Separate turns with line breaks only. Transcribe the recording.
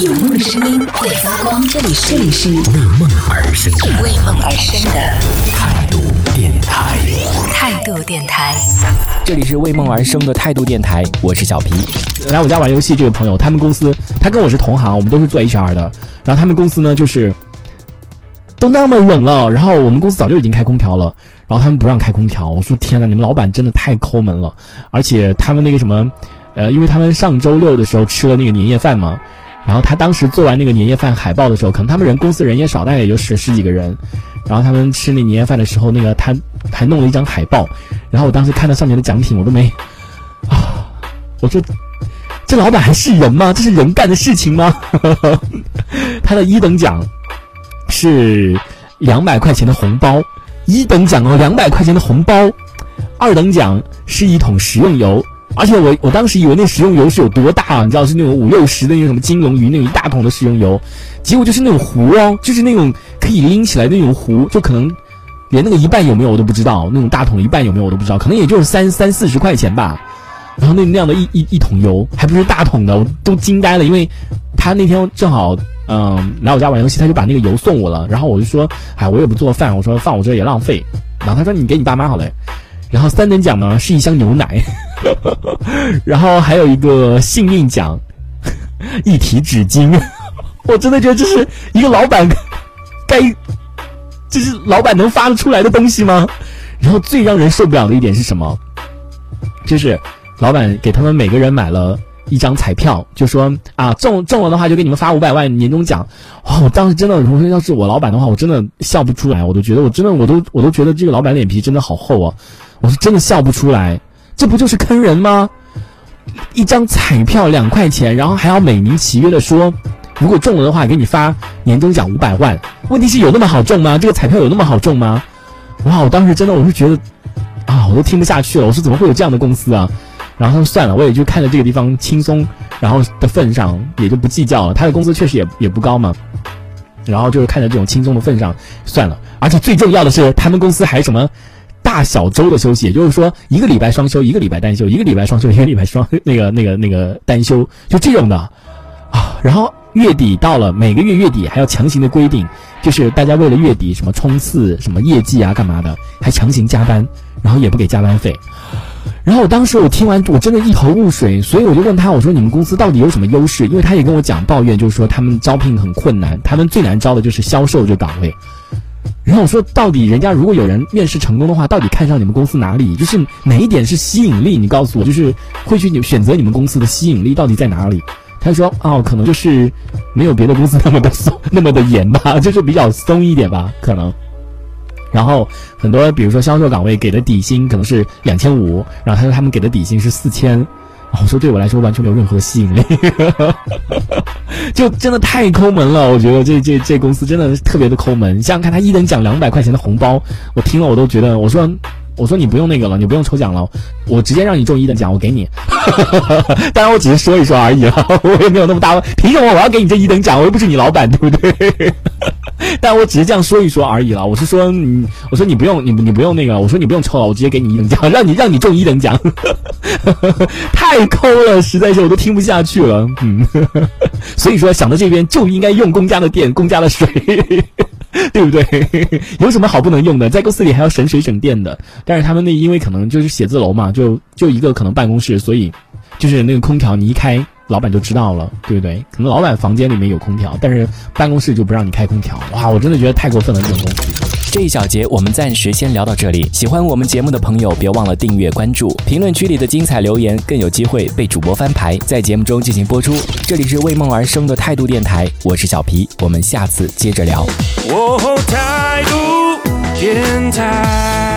有梦的声音会发光，这里是这里是
为梦而生的
为梦而生的
态度电台。
态度电台。
这里是为梦而生的态度电台，我是小皮。
来我家玩游戏这位朋友，他们公司他跟我是同行，我们都是做 HR 的。然后他们公司呢，就是都那么冷了，然后我们公司早就已经开空调了，然后他们不让开空调。我说天呐，你们老板真的太抠门了。而且他们那个什么，呃，因为他们上周六的时候吃了那个年夜饭嘛，然后他当时做完那个年夜饭海报的时候，可能他们人公司人也少，大概也就十十几个人。然后他们吃那年夜饭的时候，那个他还弄了一张海报，然后我当时看到上面的奖品，我都没啊，我说这老板还是人吗？这是人干的事情吗？他的一等奖是两百块钱的红包，一等奖哦，两百块钱的红包，二等奖是一桶食用油。而且我我当时以为那食用油是有多大啊？你知道是那种五六十的那种什么金龙鱼那种一大桶的食用油，结果就是那种壶哦，就是那种可以拎起来的那种壶，就可能连那个一半有没有我都不知道，那种大桶一半有没有我都不知道，可能也就是三三四十块钱吧。然后那那样的一一一桶油，还不是大桶的，我都惊呆了，因为他那天正好嗯来我家玩游戏，他就把那个油送我了，然后我就说，哎，我也不做饭，我说放我这也浪费，然后他说你给你爸妈好嘞。然后三等奖呢是一箱牛奶，然后还有一个幸运奖，一提纸巾。我真的觉得这是一个老板该，这是老板能发得出来的东西吗？然后最让人受不了的一点是什么？就是老板给他们每个人买了一张彩票，就说啊中中了的话就给你们发五百万年终奖。哇！我当时真的，我说要是我老板的话，我真的笑不出来。我都觉得我真的我都我都觉得这个老板脸皮真的好厚啊。我是真的笑不出来，这不就是坑人吗？一张彩票两块钱，然后还要美名其曰的说，如果中了的话，给你发年终奖五百万。问题是有那么好中吗？这个彩票有那么好中吗？哇！我当时真的我是觉得，啊，我都听不下去了。我说怎么会有这样的公司啊？然后他说算了，我也就看着这个地方轻松，然后的份上也就不计较了。他的工资确实也也不高嘛，然后就是看着这种轻松的份上算了。而且最重要的是，他们公司还什么？大小周的休息，也就是说一个礼拜双休，一个礼拜单休，一个礼拜双休，一个礼拜双 那个那个那个单休，就这种的啊。然后月底到了，每个月月底还要强行的规定，就是大家为了月底什么冲刺、什么业绩啊、干嘛的，还强行加班，然后也不给加班费。然后我当时我听完，我真的一头雾水，所以我就问他，我说你们公司到底有什么优势？因为他也跟我讲抱怨，就是说他们招聘很困难，他们最难招的就是销售这岗位。然后我说，到底人家如果有人面试成功的话，到底看上你们公司哪里？就是哪一点是吸引力？你告诉我，就是会去你选择你们公司的吸引力到底在哪里？他说，哦，可能就是没有别的公司那么的 松，那么的严吧，就是比较松一点吧，可能。然后很多，比如说销售岗位给的底薪可能是两千五，然后他说他们给的底薪是四千。我说对我来说完全没有任何吸引力，就真的太抠门了。我觉得这这这公司真的特别的抠门。你想想看，他一等奖两百块钱的红包，我听了我都觉得，我说我说你不用那个了，你不用抽奖了，我直接让你中一等奖，我给你。当然我只是说一说而已了，我也没有那么大，凭什么我要给你这一等奖？我又不是你老板，对不对？但我只是这样说一说而已了。我是说，你我说你不用，你你不用那个，我说你不用抽了，我直接给你一等奖，让你让你中一等奖。太抠了，实在是我都听不下去了。嗯，所以说想到这边就应该用公家的电、公家的水，对不对？有什么好不能用的？在公司里还要省水省电的。但是他们那因为可能就是写字楼嘛，就就一个可能办公室，所以就是那个空调你一开。老板就知道了，对不对？可能老板房间里面有空调，但是办公室就不让你开空调。哇，我真的觉得太过分了，这种公司。
这一小节我们暂时先聊到这里。喜欢我们节目的朋友，别忘了订阅关注。评论区里的精彩留言更有机会被主播翻牌，在节目中进行播出。这里是为梦而生的态度电台，我是小皮，我们下次接着聊。态度电台。